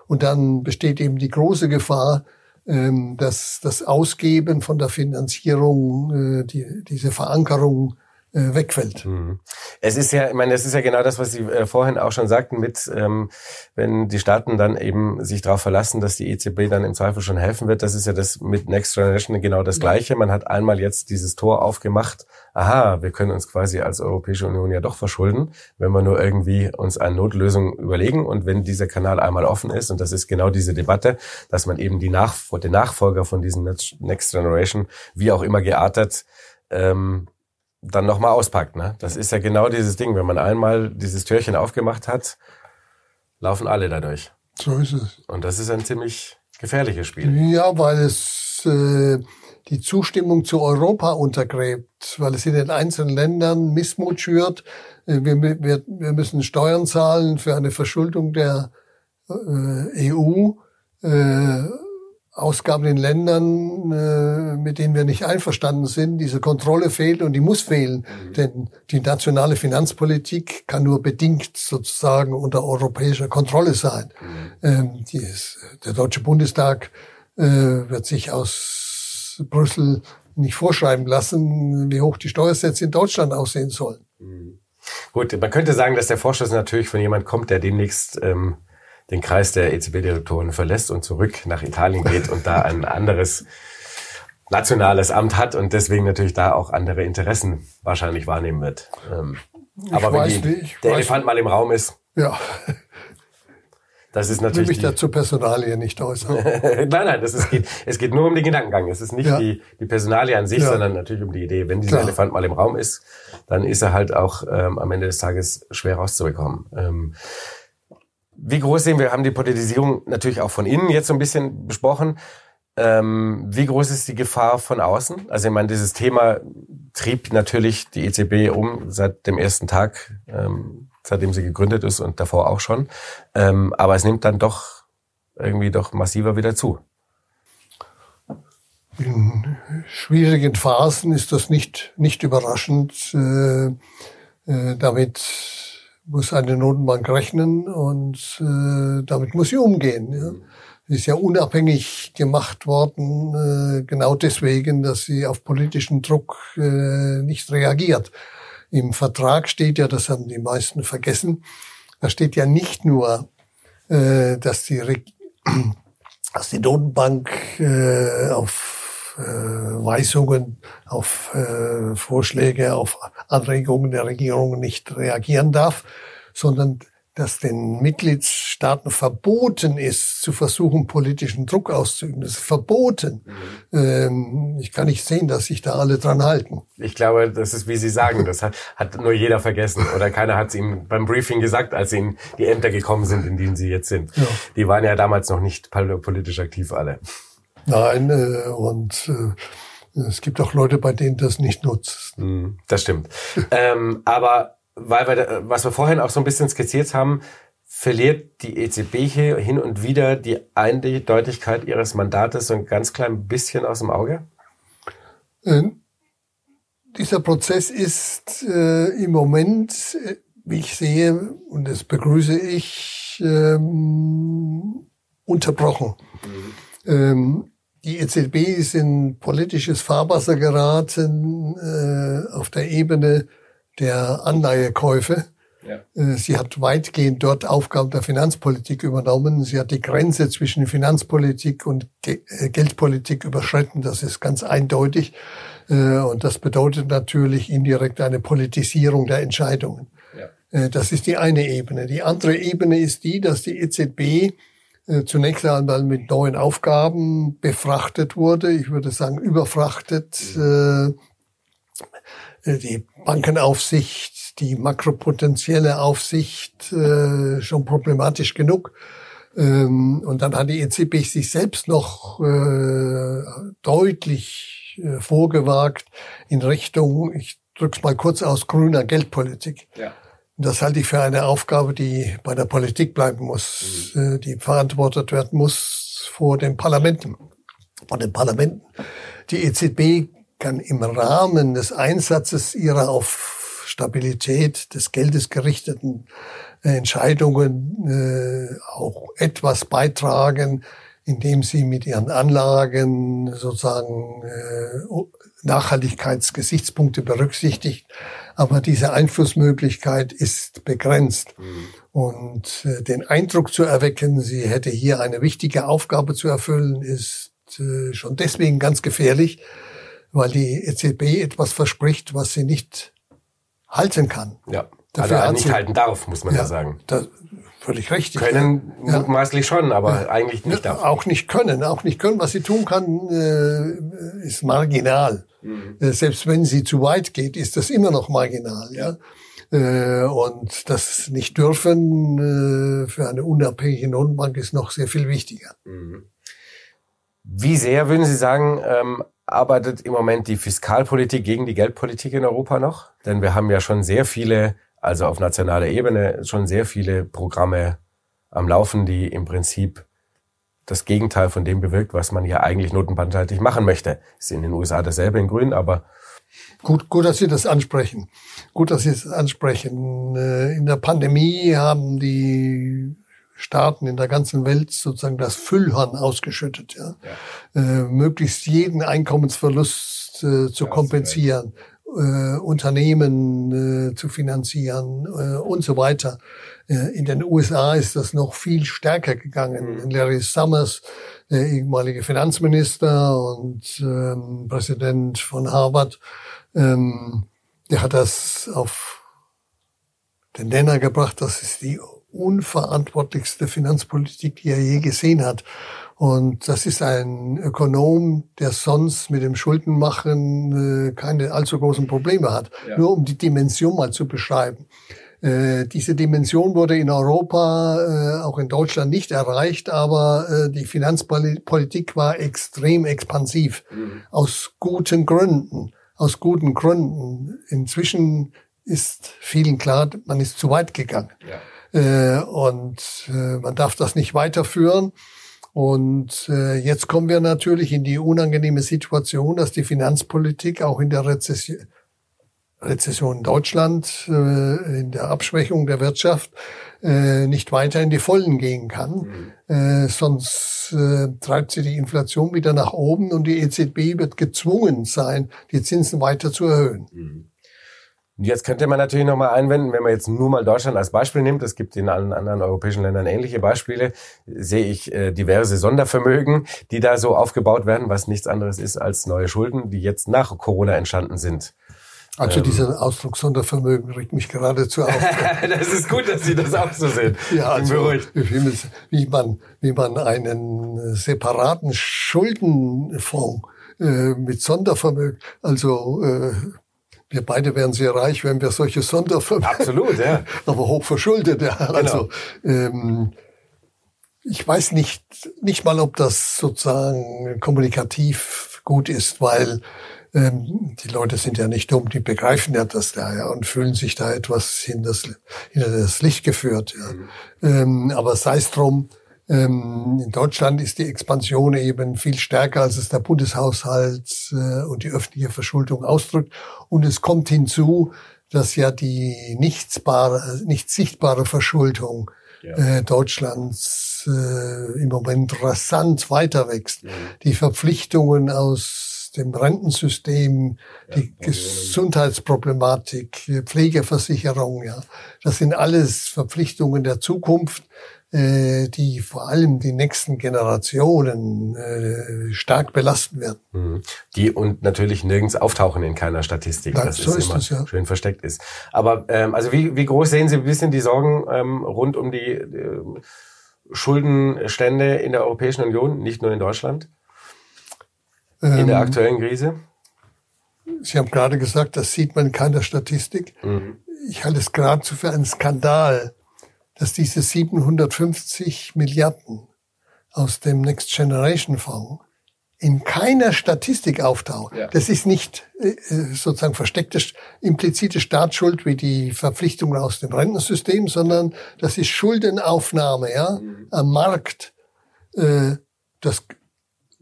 Und dann besteht eben die große Gefahr, ähm, dass das Ausgeben von der Finanzierung, äh, die, diese Verankerung wegfällt. Mhm. Es ist ja, ich meine, es ist ja genau das, was Sie äh, vorhin auch schon sagten, mit ähm, wenn die Staaten dann eben sich darauf verlassen, dass die EZB dann im Zweifel schon helfen wird. Das ist ja das mit Next Generation genau das Gleiche. Man hat einmal jetzt dieses Tor aufgemacht. Aha, wir können uns quasi als Europäische Union ja doch verschulden, wenn wir nur irgendwie uns eine Notlösung überlegen und wenn dieser Kanal einmal offen ist. Und das ist genau diese Debatte, dass man eben die Nach den Nachfolger von diesem Next Generation, wie auch immer geartet, ähm, dann nochmal auspackt. Ne? Das ist ja genau dieses Ding. Wenn man einmal dieses Türchen aufgemacht hat, laufen alle dadurch. So ist es. Und das ist ein ziemlich gefährliches Spiel. Ja, weil es äh, die Zustimmung zu Europa untergräbt, weil es in den einzelnen Ländern Missmut schürt. Äh, wir, wir, wir müssen Steuern zahlen für eine Verschuldung der äh, EU. Äh, Ausgaben in Ländern, äh, mit denen wir nicht einverstanden sind. Diese Kontrolle fehlt und die muss fehlen, mhm. denn die nationale Finanzpolitik kann nur bedingt sozusagen unter europäischer Kontrolle sein. Mhm. Ähm, ist, der Deutsche Bundestag äh, wird sich aus Brüssel nicht vorschreiben lassen, wie hoch die Steuersätze in Deutschland aussehen sollen. Mhm. Gut, man könnte sagen, dass der Vorschuss natürlich von jemand kommt, der demnächst ähm, den Kreis der EZB-Direktoren verlässt und zurück nach Italien geht und da ein anderes nationales Amt hat und deswegen natürlich da auch andere Interessen wahrscheinlich wahrnehmen wird. Ähm, aber wenn die, der Elefant mal im Raum ist, ja. Das ist natürlich. Ich will mich dazu Personalie nicht äußern. nein, nein, das ist, geht, es geht nur um den Gedankengang. Es ist nicht ja. die, die Personalie an sich, ja. sondern natürlich um die Idee. Wenn dieser Klar. Elefant mal im Raum ist, dann ist er halt auch ähm, am Ende des Tages schwer rauszubekommen. Ähm, wie groß sehen wir, haben die Politisierung natürlich auch von innen jetzt so ein bisschen besprochen. Ähm, wie groß ist die Gefahr von außen? Also ich meine, dieses Thema trieb natürlich die EZB um seit dem ersten Tag, ähm, seitdem sie gegründet ist und davor auch schon. Ähm, aber es nimmt dann doch irgendwie doch massiver wieder zu. In schwierigen Phasen ist das nicht, nicht überraschend. Äh, äh, damit muss eine Notenbank rechnen und äh, damit muss sie umgehen. Ja. Sie ist ja unabhängig gemacht worden, äh, genau deswegen, dass sie auf politischen Druck äh, nicht reagiert. Im Vertrag steht ja, das haben die meisten vergessen, da steht ja nicht nur, äh, dass die, Re dass die Notenbank äh, auf äh, Weisungen, auf äh, Vorschläge, auf Anregungen der Regierung nicht reagieren darf, sondern dass den Mitgliedstaaten verboten ist, zu versuchen, politischen Druck auszuüben. Das ist verboten. Mhm. Ähm, ich kann nicht sehen, dass sich da alle dran halten. Ich glaube, das ist, wie Sie sagen, das hat, hat nur jeder vergessen. Oder keiner hat es ihm beim Briefing gesagt, als ihnen die Ämter gekommen sind, in denen sie jetzt sind. Ja. Die waren ja damals noch nicht politisch aktiv alle. Nein, äh, und äh, es gibt auch Leute, bei denen das nicht nutzt. Mhm, das stimmt. ähm, aber weil wir, was wir vorhin auch so ein bisschen skizziert haben, verliert die EZB hier hin und wieder die Eindeutigkeit ihres Mandates so ein ganz klein bisschen aus dem Auge? Ähm, dieser Prozess ist äh, im Moment, äh, wie ich sehe, und das begrüße ich, ähm, unterbrochen. Mhm. Ähm, die EZB ist in politisches Fahrwasser geraten äh, auf der Ebene der Anleihekäufe. Ja. Äh, sie hat weitgehend dort Aufgaben der Finanzpolitik übernommen. Sie hat die Grenze zwischen Finanzpolitik und Ge äh, Geldpolitik überschritten. Das ist ganz eindeutig. Äh, und das bedeutet natürlich indirekt eine Politisierung der Entscheidungen. Ja. Das ist die eine Ebene. Die andere Ebene ist die, dass die EZB zunächst einmal mit neuen Aufgaben befrachtet wurde. Ich würde sagen, überfrachtet. Mhm äh, die Bankenaufsicht, die makropotenzielle Aufsicht äh, schon problematisch genug. Ähm, und dann hat die EZB sich selbst noch äh, deutlich äh, vorgewagt in Richtung, ich drück's mal kurz aus, grüner Geldpolitik. Ja. Das halte ich für eine Aufgabe, die bei der Politik bleiben muss, mhm. Äh, die verantwortet werden muss vor den Parlamenten. Vor den Parlamenten. Die EZB kann im Rahmen des Einsatzes ihrer auf Stabilität des Geldes gerichteten äh, Entscheidungen äh, auch etwas beitragen, indem sie mit ihren Anlagen sozusagen äh, Nachhaltigkeitsgesichtspunkte berücksichtigt. Aber diese Einflussmöglichkeit ist begrenzt. Mhm. Und äh, den Eindruck zu erwecken, sie hätte hier eine wichtige Aufgabe zu erfüllen, ist äh, schon deswegen ganz gefährlich, weil die EZB etwas verspricht, was sie nicht halten kann. Ja, Dafür also nicht halten darf, muss man ja, ja sagen. Das, völlig richtig. Können ja. mutmaßlich schon, aber ja. eigentlich nicht darf. Auch nicht können, auch nicht können. Was sie tun kann, äh, ist marginal. Mhm. Äh, selbst wenn sie zu weit geht, ist das immer noch marginal. Ja. Äh, und das nicht dürfen äh, für eine unabhängige Notenbank ist noch sehr viel wichtiger. Mhm. Wie sehr würden Sie sagen, ähm, arbeitet im Moment die Fiskalpolitik gegen die Geldpolitik in Europa noch? Denn wir haben ja schon sehr viele, also auf nationaler Ebene, schon sehr viele Programme am Laufen, die im Prinzip das Gegenteil von dem bewirkt, was man ja eigentlich notenbandseitig machen möchte. Ist in den USA dasselbe in Grün, aber Gut, gut, dass Sie das ansprechen. Gut, dass Sie es ansprechen. Äh, in der Pandemie haben die Staaten in der ganzen Welt sozusagen das Füllhorn ausgeschüttet, ja. ja. Äh, möglichst jeden Einkommensverlust äh, zu ja, kompensieren, äh, Unternehmen äh, zu finanzieren äh, und so weiter. Äh, in den USA ist das noch viel stärker gegangen. Mhm. Larry Summers, der ehemalige Finanzminister und ähm, Präsident von Harvard, ähm, der hat das auf den Nenner gebracht, das ist die unverantwortlichste Finanzpolitik, die er je gesehen hat. Und das ist ein Ökonom, der sonst mit dem Schuldenmachen äh, keine allzu großen Probleme hat. Ja. Nur um die Dimension mal zu beschreiben. Äh, diese Dimension wurde in Europa, äh, auch in Deutschland nicht erreicht, aber äh, die Finanzpolitik war extrem expansiv. Mhm. Aus guten Gründen. Aus guten Gründen. Inzwischen ist vielen klar, man ist zu weit gegangen. Ja. Äh, und äh, man darf das nicht weiterführen. Und äh, jetzt kommen wir natürlich in die unangenehme Situation, dass die Finanzpolitik auch in der Rezession, Rezession in Deutschland, äh, in der Abschwächung der Wirtschaft, äh, nicht weiter in die Vollen gehen kann. Mhm. Äh, sonst äh, treibt sie die Inflation wieder nach oben und die EZB wird gezwungen sein, die Zinsen weiter zu erhöhen. Mhm. Und jetzt könnte man natürlich nochmal einwenden, wenn man jetzt nur mal Deutschland als Beispiel nimmt, es gibt in allen anderen europäischen Ländern ähnliche Beispiele, sehe ich äh, diverse Sondervermögen, die da so aufgebaut werden, was nichts anderes ist als neue Schulden, die jetzt nach Corona entstanden sind. Also ähm. dieser Ausdruck Sondervermögen regt mich geradezu auf. das ist gut, dass Sie das auch so sehen. Ja, also wie man, wie man einen separaten Schuldenfonds äh, mit Sondervermögen, also äh, wir beide wären sehr reich, wenn wir solche Sondervermögen. Absolut, ja. Aber hochverschuldet, ja. Genau. Also ähm, ich weiß nicht, nicht mal, ob das sozusagen kommunikativ gut ist, weil ähm, die Leute sind ja nicht dumm, die begreifen ja das da ja und fühlen sich da etwas in das, in das Licht geführt. Ja. Mhm. Ähm, aber sei es drum, in Deutschland ist die Expansion eben viel stärker, als es der Bundeshaushalt äh, und die öffentliche Verschuldung ausdrückt. Und es kommt hinzu, dass ja die nichtsbare, nicht sichtbare Verschuldung ja. äh, Deutschlands äh, im Moment rasant weiter wächst. Mhm. Die Verpflichtungen aus dem Rentensystem, ja, die Gesundheitsproblematik, Pflegeversicherung, ja, das sind alles Verpflichtungen der Zukunft, die vor allem die nächsten Generationen äh, stark belasten werden. Mhm. Die und natürlich nirgends auftauchen in keiner Statistik, Nein, das so ist, immer das, ja. schön versteckt ist. Aber ähm, also wie, wie groß sehen Sie ein bisschen die Sorgen ähm, rund um die äh, Schuldenstände in der Europäischen Union, nicht nur in Deutschland, ähm, in der ähm, aktuellen Krise? Sie haben gerade gesagt, das sieht man in keiner Statistik. Mhm. Ich halte es geradezu für einen Skandal, dass diese 750 Milliarden aus dem Next Generation Fonds in keiner Statistik auftauchen. Ja. Das ist nicht äh, sozusagen versteckte, implizite Staatsschuld wie die Verpflichtungen aus dem Rentensystem, sondern das ist Schuldenaufnahme ja, mhm. am Markt. Äh, das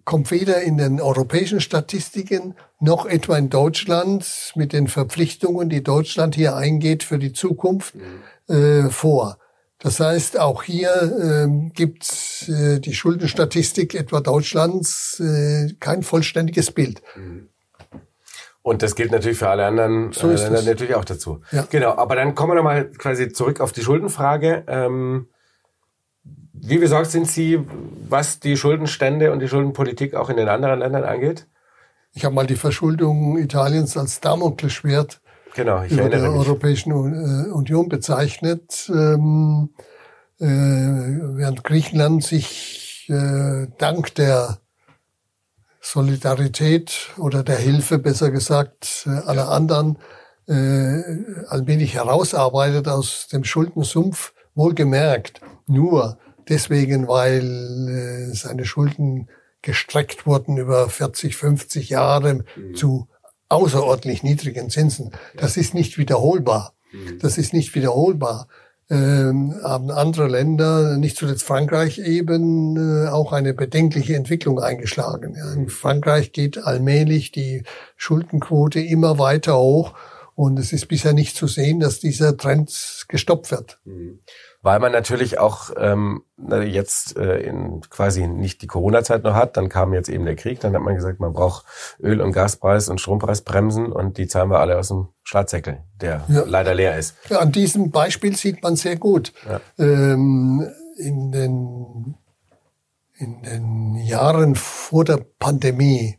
kommt weder in den europäischen Statistiken noch etwa in Deutschland mit den Verpflichtungen, die Deutschland hier eingeht für die Zukunft, mhm. äh, vor. Das heißt, auch hier äh, gibt äh, die Schuldenstatistik etwa Deutschlands äh, kein vollständiges Bild. Mhm. Und das gilt natürlich für alle anderen so äh, Länder natürlich auch dazu. Ja. Genau, aber dann kommen wir nochmal quasi zurück auf die Schuldenfrage. Ähm, wie besorgt sind Sie, was die Schuldenstände und die Schuldenpolitik auch in den anderen Ländern angeht? Ich habe mal die Verschuldung Italiens als Damoklesschwert genau, ich über der mich. Europäischen äh, Union bezeichnet, ähm, äh, während Griechenland sich äh, dank der Solidarität oder der Hilfe, besser gesagt, äh, aller ja. anderen äh, allmählich herausarbeitet aus dem Schuldensumpf, wohlgemerkt, nur deswegen, weil äh, seine Schulden gestreckt wurden über 40, 50 Jahre mhm. zu außerordentlich niedrigen Zinsen. Das ist nicht wiederholbar. Mhm. Das ist nicht wiederholbar. ähm, haben andere Länder, nicht zuletzt Frankreich eben, äh, auch eine bedenkliche Entwicklung eingeschlagen. Ja. In Frankreich geht allmählich die Schuldenquote immer weiter hoch und es ist bisher nicht zu sehen, dass dieser Trend gestoppt wird. Mhm weil man natürlich auch ähm, jetzt äh, in quasi nicht die Corona-Zeit noch hat. Dann kam jetzt eben der Krieg. Dann hat man gesagt, man braucht Öl- und Gaspreis und Strompreisbremsen und die zahlen wir alle aus dem Staatssäckel, der ja. leider leer ist. Ja, an diesem Beispiel sieht man sehr gut. Ja. Ähm, in, den, in den Jahren vor der Pandemie,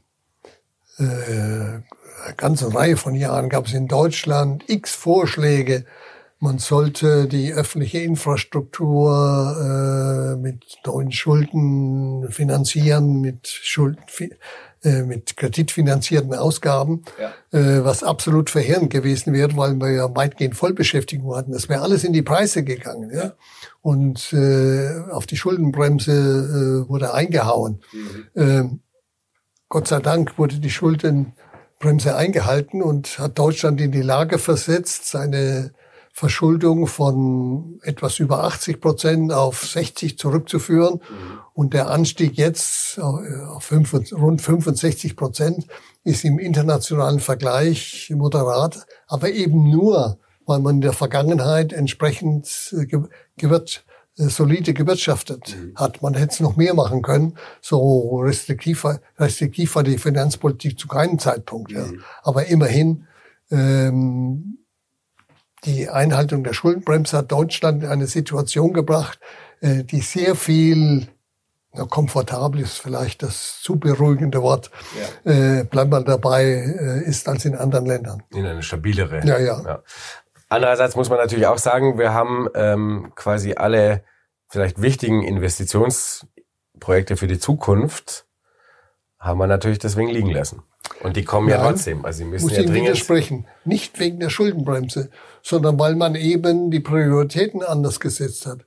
äh, eine ganze Reihe von Jahren gab es in Deutschland x Vorschläge, man sollte die öffentliche Infrastruktur äh, mit neuen Schulden finanzieren, mit Schulden, äh, mit kreditfinanzierten Ausgaben, ja. äh, was absolut verheerend gewesen wäre, weil wir ja weitgehend Vollbeschäftigung hatten. Das wäre alles in die Preise gegangen. Ja? Und äh, auf die Schuldenbremse äh, wurde eingehauen. Mhm. Äh, Gott sei Dank wurde die Schuldenbremse eingehalten und hat Deutschland in die Lage versetzt, seine Verschuldung von etwas über 80 Prozent auf 60 zurückzuführen. Mhm. Und der Anstieg jetzt auf 5, rund 65 Prozent ist im internationalen Vergleich moderat, aber eben nur, weil man in der Vergangenheit entsprechend äh, gewirrt, äh, solide gewirtschaftet mhm. hat. Man hätte es noch mehr machen können. So restriktiv, restriktiv war die Finanzpolitik zu keinem Zeitpunkt. Mhm. Ja. Aber immerhin ähm, die Einhaltung der Schuldenbremse hat Deutschland in eine Situation gebracht, äh, die sehr viel ja, komfortabel ist vielleicht das zu beruhigende Wort, ja. äh, bleibt mal dabei, äh, ist als in anderen Ländern. In eine stabilere. Ja, ja, ja. Andererseits muss man natürlich auch sagen, wir haben ähm, quasi alle vielleicht wichtigen Investitionsprojekte für die Zukunft haben wir natürlich deswegen liegen lassen. Und die kommen Nein, ja trotzdem. Also sie müssen muss ja Ihnen dringend widersprechen. Nicht wegen der Schuldenbremse, sondern weil man eben die Prioritäten anders gesetzt hat.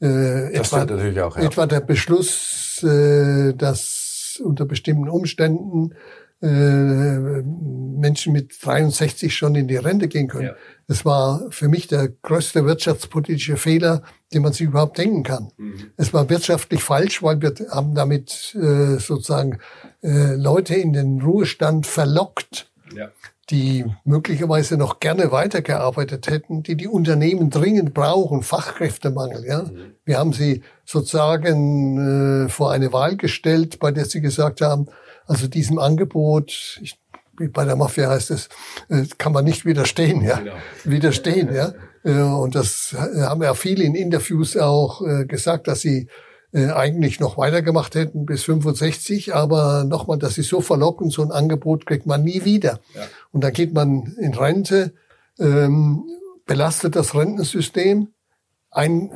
Äh, das etwa, natürlich auch, ja. etwa der Beschluss, äh, dass unter bestimmten Umständen äh, Menschen mit 63 schon in die Rente gehen können. Ja. Das war für mich der größte wirtschaftspolitische Fehler, den man sich überhaupt denken kann. Mhm. Es war wirtschaftlich falsch, weil wir haben damit äh, sozusagen äh, Leute in den Ruhestand verlockt, ja. Die möglicherweise noch gerne weitergearbeitet hätten, die die Unternehmen dringend brauchen, Fachkräftemangel. Ja, mhm. wir haben sie sozusagen äh, vor eine Wahl gestellt, bei der sie gesagt haben, also diesem Angebot, ich bei der Mafia heißt es, äh, kann man nicht widerstehen, ja. Genau. Widerstehen, ja. Äh, und das haben ja viele in Interviews auch äh, gesagt, dass sie eigentlich noch weitergemacht hätten bis 65, aber nochmal, das ist so verlockend, so ein Angebot kriegt man nie wieder. Ja. Und dann geht man in Rente, ähm, belastet das Rentensystem, ein,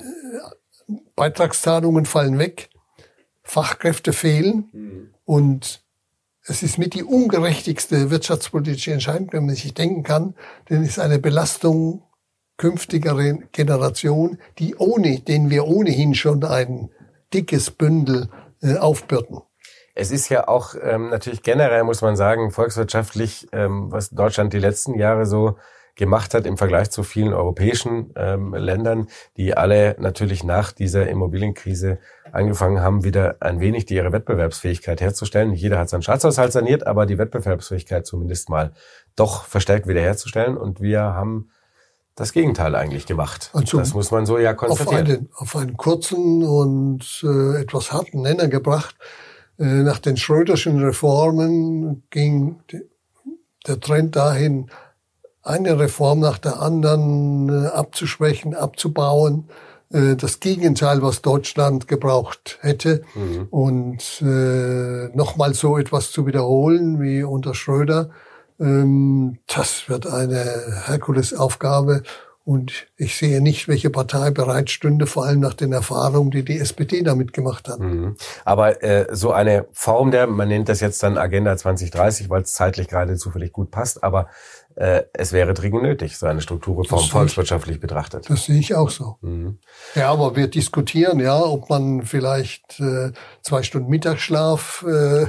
Beitragszahlungen fallen weg, Fachkräfte fehlen mhm. und es ist mit die ungerechtigste wirtschaftspolitische Entscheidung, wenn man sich denken kann, denn es ist eine Belastung künftiger Generation, die ohne, denen wir ohnehin schon ein dickes Bündel äh, aufbürden. Es ist ja auch ähm, natürlich generell, muss man sagen, volkswirtschaftlich, ähm, was Deutschland die letzten Jahre so gemacht hat im Vergleich zu vielen europäischen ähm, Ländern, die alle natürlich nach dieser Immobilienkrise angefangen haben, wieder ein wenig die ihre Wettbewerbsfähigkeit herzustellen. Nicht jeder hat seinen Schatzhaushalt saniert, aber die Wettbewerbsfähigkeit zumindest mal doch verstärkt wiederherzustellen. Und wir haben das Gegenteil eigentlich gemacht. Also das muss man so ja konstatieren. Auf einen, auf einen kurzen und äh, etwas harten Nenner gebracht. Äh, nach den Schröderschen Reformen ging der Trend dahin, eine Reform nach der anderen äh, abzuschwächen, abzubauen. Äh, das Gegenteil, was Deutschland gebraucht hätte. Mhm. Und äh, nochmal so etwas zu wiederholen wie unter Schröder, das wird eine Herkulesaufgabe. Und ich sehe nicht, welche Partei bereit stünde, vor allem nach den Erfahrungen, die die SPD damit gemacht hat. Mhm. Aber äh, so eine Form der, man nennt das jetzt dann Agenda 2030, weil es zeitlich gerade zufällig gut passt, aber äh, es wäre dringend nötig, so eine Strukturreform volkswirtschaftlich betrachtet. Das sehe ich auch so. Mhm. Ja, aber wir diskutieren ja, ob man vielleicht äh, zwei Stunden Mittagsschlaf äh,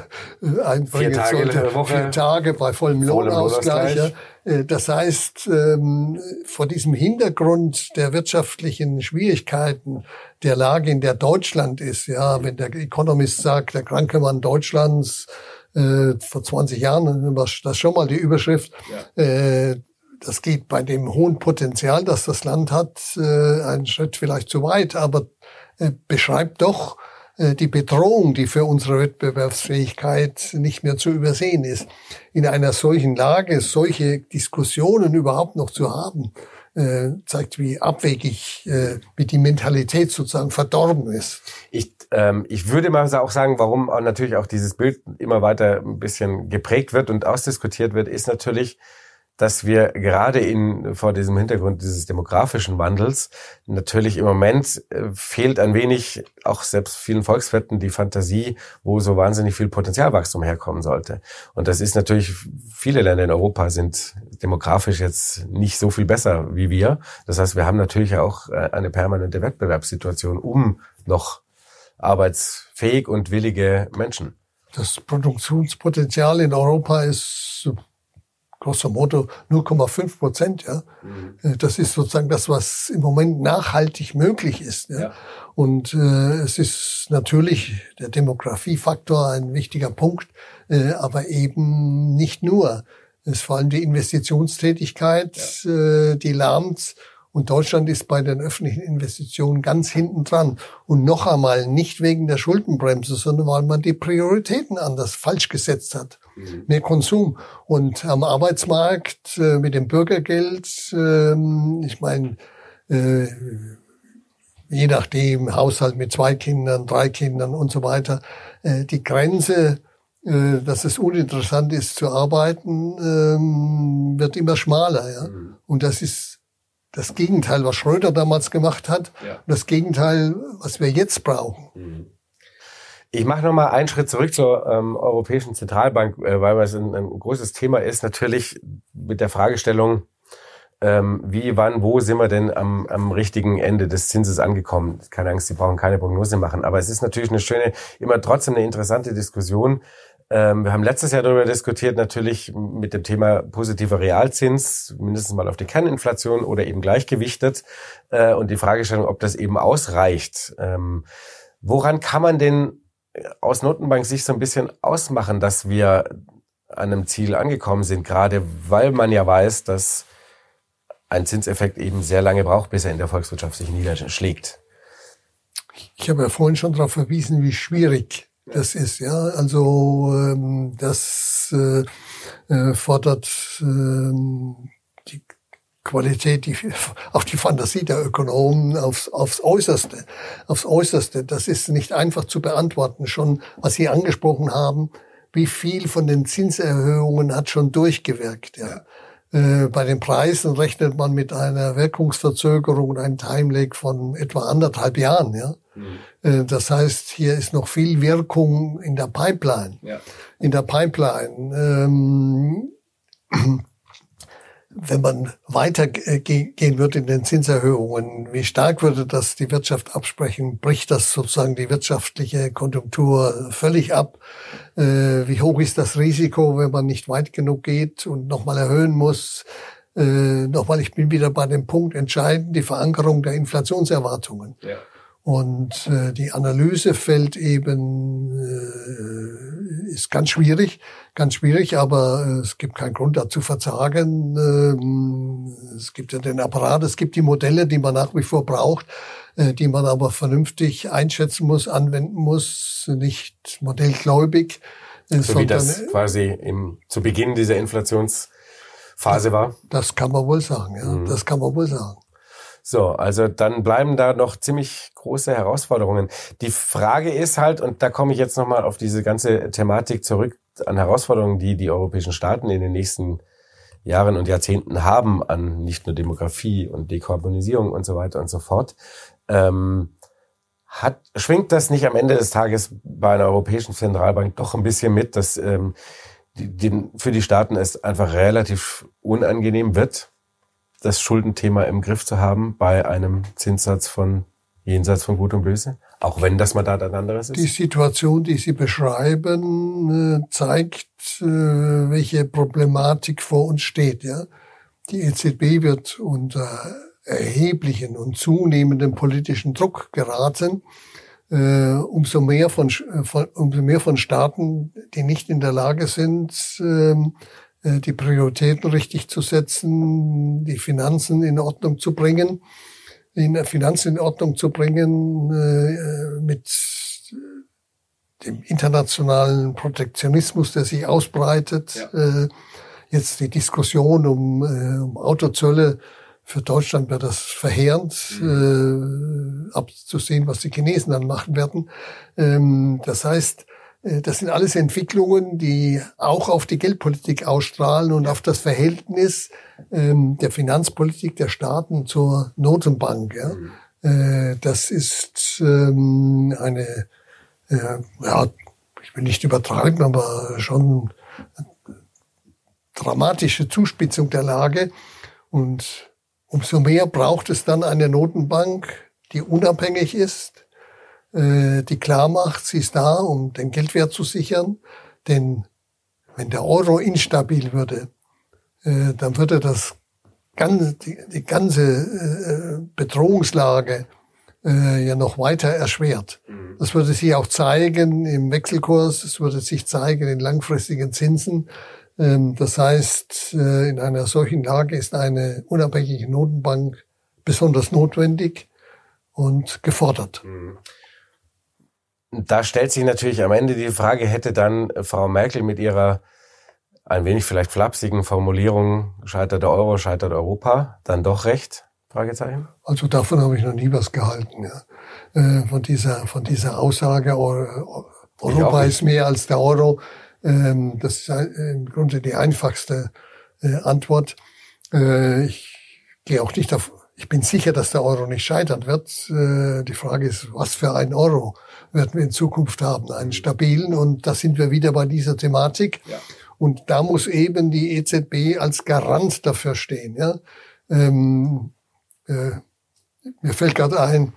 einbringen vier Tage sollte. Woche, vier Tage bei vollem Lohnausgleich. Ja. Äh, das heißt, ähm, vor diesem Hintergrund der wirtschaftlichen Schwierigkeiten der Lage, in der Deutschland ist, ja, wenn der Economist sagt, der kranke Mann Deutschlands äh, vor 20 Jahren war das schon mal die Überschrift. Ja. Äh, das geht bei dem hohen Potenzial, das das Land hat, einen Schritt vielleicht zu weit, aber beschreibt doch die Bedrohung, die für unsere Wettbewerbsfähigkeit nicht mehr zu übersehen ist. In einer solchen Lage solche Diskussionen überhaupt noch zu haben, äh, zeigt, wie abwegig äh, wie die Mentalität sozusagen verdorben ist. Ich, ähm, ich würde mal auch sagen, warum natürlich auch dieses Bild immer weiter ein bisschen geprägt wird und ausdiskutiert wird, ist natürlich, dass wir gerade in, vor diesem Hintergrund dieses demografischen Wandels natürlich im Moment äh, fehlt ein wenig auch selbst vielen Volkswirten die Fantasie, wo so wahnsinnig viel Potenzialwachstum herkommen sollte. Und das ist natürlich, viele Länder in Europa sind demografisch jetzt nicht so viel besser wie wir. Das heißt, wir haben natürlich auch äh, eine permanente Wettbewerbssituation um noch arbeitsfähig und willige Menschen. Das Produktionspotenzial in Europa ist grosso modo 0,5 Prozent. Ja, mhm. Das ist sozusagen das, was im Moment nachhaltig möglich ist. Ja? ja. Und äh, es ist natürlich der Demografiefaktor ein wichtiger Punkt, äh, aber eben nicht nur. Es ist vor allem die Investitionstätigkeit, ja. äh, die lahmt. Und Deutschland ist bei den öffentlichen Investitionen ganz hinten dran. Und noch einmal nicht wegen der Schuldenbremse, sondern weil man die Prioritäten anders falsch gesetzt hat mhm. mehr Konsum. Und am Arbeitsmarkt äh, mit dem Bürgergeld, äh, ich meine, äh, je nachdem, Haushalt mit zwei Kindern, drei Kindern und so weiter, äh, die Grenze, äh, dass es uninteressant ist zu arbeiten, äh, wird immer schmaler. Ja? Mhm. Und das ist das Gegenteil, was Schröder damals gemacht hat, ja. und das Gegenteil, was wir jetzt brauchen. Mhm. Ich mache nochmal einen Schritt zurück zur ähm, Europäischen Zentralbank, äh, weil es ein, ein, großes Thema ist, natürlich mit der Fragestellung, ähm, wie, wann, wo sind wir denn am, am richtigen Ende des Zinses angekommen? Keine Angst, Sie brauchen keine Prognose machen, aber es ist natürlich eine schöne, immer trotzdem eine interessante Diskussion. Ähm, wir haben letztes Jahr darüber diskutiert, natürlich mit dem Thema positiver Realzins, mindestens mal auf die Kerninflation oder eben gleichgewichtet äh, und die Fragestellung, ob das eben ausreicht. Ähm, woran kann man denn aus Notenbank-Sicht so ein bisschen ausmachen, dass wir an einem Ziel angekommen sind, gerade weil man ja weiß, dass ein Zinseffekt eben sehr lange braucht, bis er in der Volkswirtschaft sich niederschlägt. Ich habe ja vorhin schon darauf verwiesen, wie schwierig das ist. Ja, also ähm, das äh, äh, fordert ähm, die Qualität, die, auch die Fantasie der Ökonomen aufs, aufs Äußerste, aufs Äußerste. Das ist nicht einfach zu beantworten. Schon, was Sie angesprochen haben, wie viel von den Zinserhöhungen hat schon durchgewirkt. Ja. Äh, bei den Preisen rechnet man mit einer Wirkungsverzögerung und einem Timelag von etwa anderthalb Jahren. Ja. Mhm. Äh, das heißt, hier ist noch viel Wirkung in der Pipeline. Ja. In der Pipeline. Ähm, wenn man weitergehen äh, wird in den Zinserhöhungen, wie stark würde das die Wirtschaft absprechen? Bricht das sozusagen die wirtschaftliche Konjunktur völlig ab? Äh, wie hoch ist das Risiko, wenn man nicht weit genug geht und nochmal erhöhen muss? Nochmal, ich bin wieder bei dem Punkt entscheidend, die Verankerung der Inflationserwartungen. Ja. Und äh, die Analyse fällt eben, äh, ist ganz schwierig, ganz schwierig, aber äh, es gibt keinen Grund dazu verzagen. Ähm, es gibt ja den Apparat, es gibt die Modelle, die man nach wie vor braucht, äh, die man aber vernünftig einschätzen muss, anwenden muss, nicht modellgläubig. Äh, so wie das quasi im, zu Beginn dieser Inflationsphase war? Das kann man wohl sagen, ja, mhm. das kann man wohl sagen. So, also dann bleiben da noch ziemlich große Herausforderungen. Die Frage ist halt, und da komme ich jetzt nochmal auf diese ganze Thematik zurück, an Herausforderungen, die die europäischen Staaten in den nächsten Jahren und Jahrzehnten haben, an nicht nur Demografie und Dekarbonisierung und so weiter und so fort. Ähm, hat, schwingt das nicht am Ende des Tages bei einer europäischen Zentralbank doch ein bisschen mit, dass ähm, die, die, für die Staaten es einfach relativ unangenehm wird, das Schuldenthema im Griff zu haben bei einem Zinssatz von jenseits von Gut und Böse? Auch wenn das Mandat ein anderes ist? Die Situation, die Sie beschreiben, äh, zeigt, äh, welche Problematik vor uns steht. Ja? Die EZB wird unter erheblichen und zunehmenden politischen Druck geraten. Äh, umso mehr von, umso mehr von Staaten, die nicht in der Lage sind, ähm, äh, die Prioritäten richtig zu setzen, die Finanzen in Ordnung zu bringen die Finanzen in Ordnung zu bringen äh, mit dem internationalen Protektionismus, der sich ausbreitet. Ja. Äh, jetzt die Diskussion um, äh, um Autozölle. Für Deutschland wird das verheerend, mhm. äh, abzusehen, was die Chinesen dann machen werden. Ähm, das heißt, äh, das sind alles Entwicklungen, die auch auf die Geldpolitik ausstrahlen und auf das Verhältnis ähm, der Finanzpolitik der Staaten zur Notenbank. Ja. Mhm. Äh, das ist ähm, eine, äh, ja, ich will nicht übertragen, aber schon dramatische Zuspitzung der Lage. Und umso mehr braucht es dann eine Notenbank, die unabhängig ist, äh, die klar macht, sie ist da, um den Geldwert zu sichern. Denn wenn der Euro instabil würde, äh, dann würde das ganze, die, die ganze äh, Bedrohungslage äh, ja noch weiter erschwert. Mhm. Das würde sich auch zeigen im Wechselkurs, es würde sich zeigen in langfristigen Zinsen. Ähm, das heißt, äh, in einer solchen Lage ist eine unabhängige Notenbank besonders notwendig und gefordert. Mhm. Da stellt sich natürlich am Ende die Frage, hätte dann Frau Merkel mit ihrer ein wenig vielleicht flapsigen Formulierung, scheitert der Euro, scheitert Europa, dann doch recht? Fragezeichen? Also davon habe ich noch nie was gehalten. Ja. Äh, von, dieser, von dieser Aussage, Europa ist mehr als der Euro. Ähm, das ist im Grunde die einfachste äh, Antwort. Äh, ich gehe auch nicht auf, ich bin sicher, dass der Euro nicht scheitern wird. Die Frage ist, was für ein Euro werden wir in Zukunft haben? Einen stabilen und da sind wir wieder bei dieser Thematik. Ja. Und da muss eben die EZB als Garant dafür stehen. Ja? Ähm, äh, mir fällt gerade ein,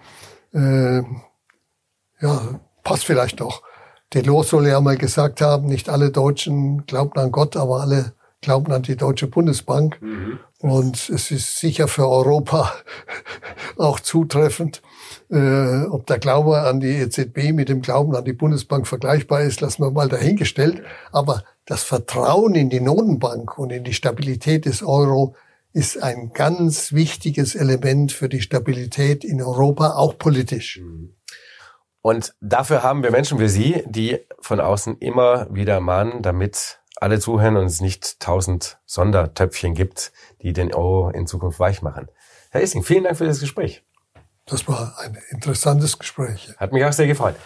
äh, ja, passt vielleicht doch. Delors soll ja mal gesagt haben, nicht alle Deutschen glauben an Gott, aber alle glauben an die Deutsche Bundesbank. Mhm. Und es ist sicher für Europa auch zutreffend. Äh, ob der Glaube an die EZB mit dem Glauben an die Bundesbank vergleichbar ist, lassen wir mal dahingestellt. Aber das Vertrauen in die Notenbank und in die Stabilität des Euro ist ein ganz wichtiges Element für die Stabilität in Europa, auch politisch. Mhm. Und dafür haben wir Menschen wie Sie, die von außen immer wieder mahnen, damit alle zuhören und es nicht tausend Sondertöpfchen gibt, die den Euro in Zukunft weich machen. Herr Essing, vielen Dank für das Gespräch. Das war ein interessantes Gespräch. Hat mich auch sehr gefreut.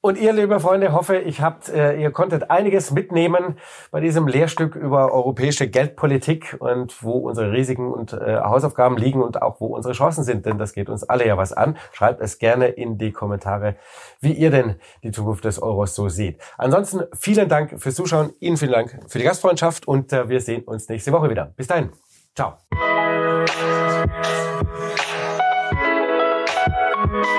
Und ihr, liebe Freunde, hoffe, ich habt, äh, ihr konntet einiges mitnehmen bei diesem Lehrstück über europäische Geldpolitik und wo unsere Risiken und äh, Hausaufgaben liegen und auch wo unsere Chancen sind, denn das geht uns alle ja was an. Schreibt es gerne in die Kommentare, wie ihr denn die Zukunft des Euros so seht. Ansonsten vielen Dank fürs Zuschauen, Ihnen vielen Dank für die Gastfreundschaft und äh, wir sehen uns nächste Woche wieder. Bis dahin. Ciao. Thank you.